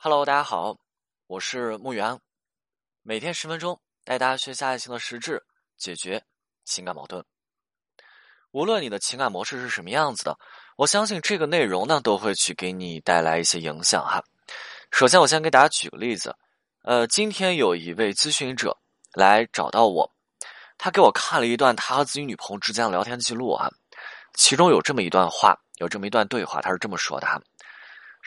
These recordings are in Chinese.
Hello，大家好，我是木源，每天十分钟带大家学习爱情的实质，解决情感矛盾。无论你的情感模式是什么样子的，我相信这个内容呢都会去给你带来一些影响哈。首先，我先给大家举个例子，呃，今天有一位咨询者来找到我，他给我看了一段他和自己女朋友之间的聊天记录啊，其中有这么一段话，有这么一段对话，他是这么说的哈。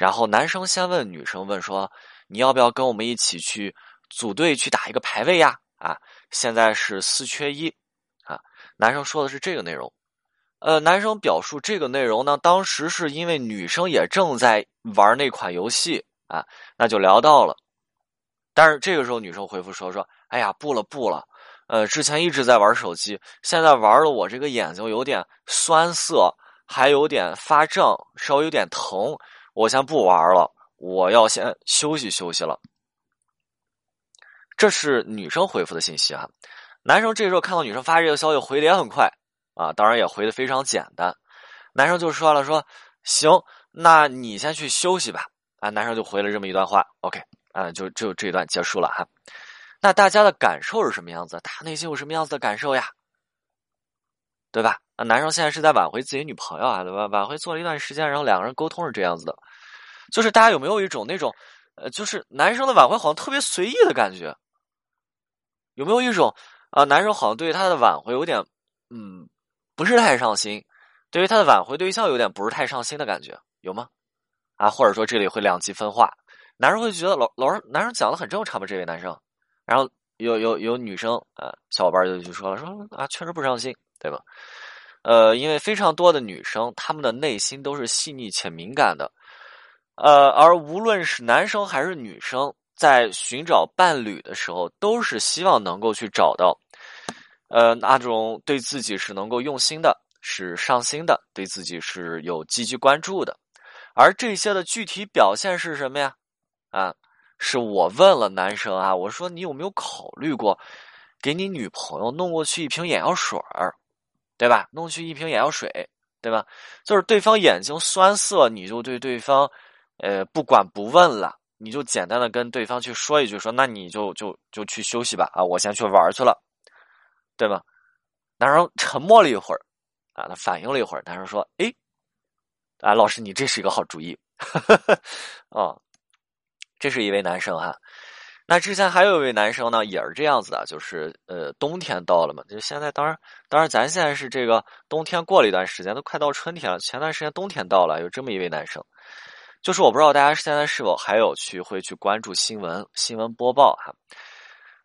然后男生先问女生问说：“你要不要跟我们一起去组队去打一个排位呀？”啊，现在是四缺一啊。男生说的是这个内容。呃，男生表述这个内容呢，当时是因为女生也正在玩那款游戏啊，那就聊到了。但是这个时候女生回复说：“说哎呀，不了不了，呃，之前一直在玩手机，现在玩的我这个眼睛有点酸涩，还有点发胀，稍微有点疼。”我先不玩了，我要先休息休息了。这是女生回复的信息啊。男生这时候看到女生发这个消息，回的也很快啊，当然也回的非常简单。男生就说了：“说行，那你先去休息吧。”啊，男生就回了这么一段话。OK，啊，就就这一段结束了哈。那大家的感受是什么样子？他内心有什么样子的感受呀？对吧？男生现在是在挽回自己女朋友啊，对吧？挽回做了一段时间，然后两个人沟通是这样子的，就是大家有没有一种那种，呃，就是男生的挽回好像特别随意的感觉？有没有一种啊，男生好像对他的挽回有点，嗯，不是太上心，对于他的挽回对象有点不是太上心的感觉，有吗？啊，或者说这里会两极分化，男生会觉得老老师男生讲的很正常吧？这位男生，然后有有有女生啊，小伙伴就就说了，说啊，确实不上心。对吧？呃，因为非常多的女生，她们的内心都是细腻且敏感的，呃，而无论是男生还是女生，在寻找伴侣的时候，都是希望能够去找到，呃，那种对自己是能够用心的，是上心的，对自己是有积极关注的。而这些的具体表现是什么呀？啊，是我问了男生啊，我说你有没有考虑过，给你女朋友弄过去一瓶眼药水儿？对吧？弄去一瓶眼药水，对吧？就是对方眼睛酸涩，你就对对方，呃，不管不问了，你就简单的跟对方去说一句，说那你就就就去休息吧，啊，我先去玩去了，对吧？男生沉默了一会儿，啊，他反应了一会儿，男生说，哎，啊，老师，你这是一个好主意，哦，这是一位男生哈。那之前还有一位男生呢，也是这样子的，就是呃，冬天到了嘛，就现在当然，当然咱现在是这个冬天过了一段时间，都快到春天了。前段时间冬天到了，有这么一位男生，就是我不知道大家现在是否还有去会去关注新闻新闻播报哈。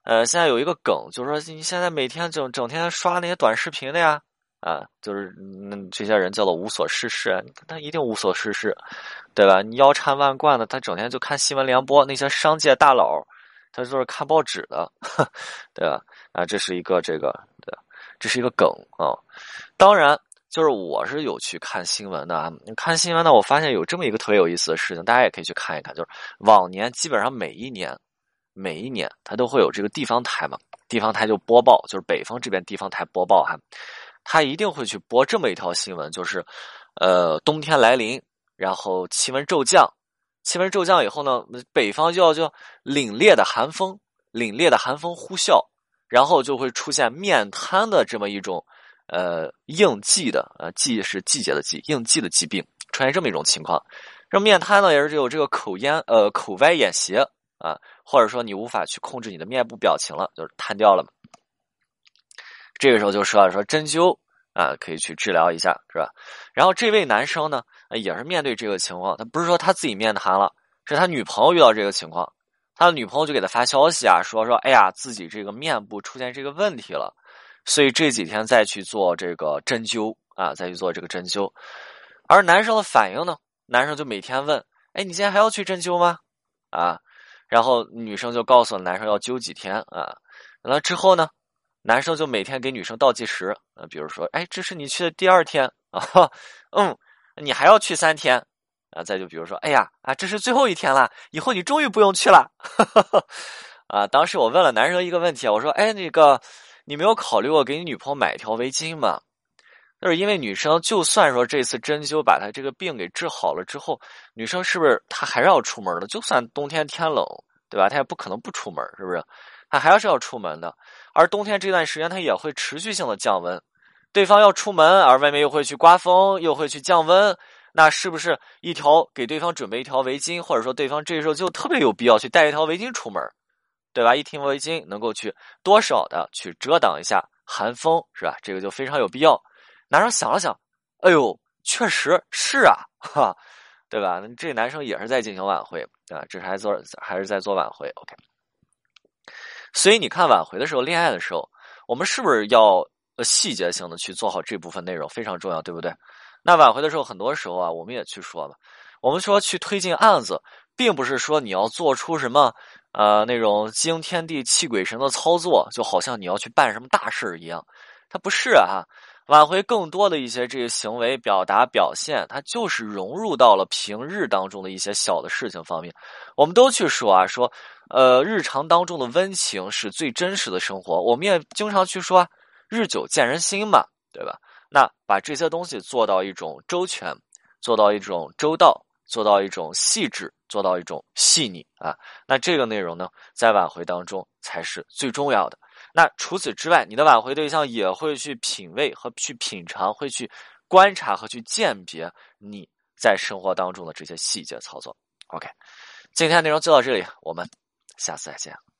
呃，现在有一个梗，就是说你现在每天整整天刷那些短视频的呀，啊，就是嗯，这些人叫做无所事事，他一定无所事事，对吧？你腰缠万贯的，他整天就看新闻联播，那些商界大佬。他就是看报纸的，对吧？啊，这是一个这个，对，这是一个梗啊。当然，就是我是有去看新闻的啊。看新闻呢，我发现有这么一个特别有意思的事情，大家也可以去看一看。就是往年基本上每一年，每一年它都会有这个地方台嘛，地方台就播报，就是北方这边地方台播报哈，他一定会去播这么一条新闻，就是呃，冬天来临，然后气温骤降。气温骤降以后呢，北方就要就凛冽的寒风，凛冽的寒风呼啸，然后就会出现面瘫的这么一种呃应季的呃季是季节的季应季的疾病，出现这么一种情况。这面瘫呢，也是有这个口咽呃口歪眼斜啊，或者说你无法去控制你的面部表情了，就是瘫掉了嘛。这个时候就说了说针灸。啊，可以去治疗一下，是吧？然后这位男生呢，也是面对这个情况，他不是说他自己面瘫了，是他女朋友遇到这个情况，他的女朋友就给他发消息啊，说说，哎呀，自己这个面部出现这个问题了，所以这几天再去做这个针灸啊，再去做这个针灸。而男生的反应呢，男生就每天问，哎，你今天还要去针灸吗？啊，然后女生就告诉男生要灸几天啊，完了之后呢？男生就每天给女生倒计时，呃，比如说，哎，这是你去的第二天啊，嗯，你还要去三天，啊，再就比如说，哎呀，啊，这是最后一天了，以后你终于不用去了，啊，当时我问了男生一个问题，我说，哎，那个，你没有考虑过给你女朋友买一条围巾吗？就是因为女生就算说这次针灸把她这个病给治好了之后，女生是不是她还是要出门的？就算冬天天冷，对吧？她也不可能不出门，是不是？她还是要出门的。而冬天这段时间，她也会持续性的降温。对方要出门，而外面又会去刮风，又会去降温，那是不是一条给对方准备一条围巾，或者说对方这时候就特别有必要去带一条围巾出门，对吧？一条围巾能够去多少的去遮挡一下寒风，是吧？这个就非常有必要。男生想了想，哎呦，确实是啊，哈，对吧？这男生也是在进行挽回啊，这是还做还是在做挽回？OK。所以你看挽回的时候，恋爱的时候，我们是不是要？呃，细节性的去做好这部分内容非常重要，对不对？那挽回的时候，很多时候啊，我们也去说了，我们说去推进案子，并不是说你要做出什么呃那种惊天地泣鬼神的操作，就好像你要去办什么大事一样，它不是啊。挽回更多的一些这个行为表达表现，它就是融入到了平日当中的一些小的事情方面。我们都去说啊，说呃日常当中的温情是最真实的生活，我们也经常去说。日久见人心嘛，对吧？那把这些东西做到一种周全，做到一种周到，做到一种细致，做到一种细腻啊。那这个内容呢，在挽回当中才是最重要的。那除此之外，你的挽回对象也会去品味和去品尝，会去观察和去鉴别你在生活当中的这些细节操作。OK，今天内容就到这里，我们下次再见。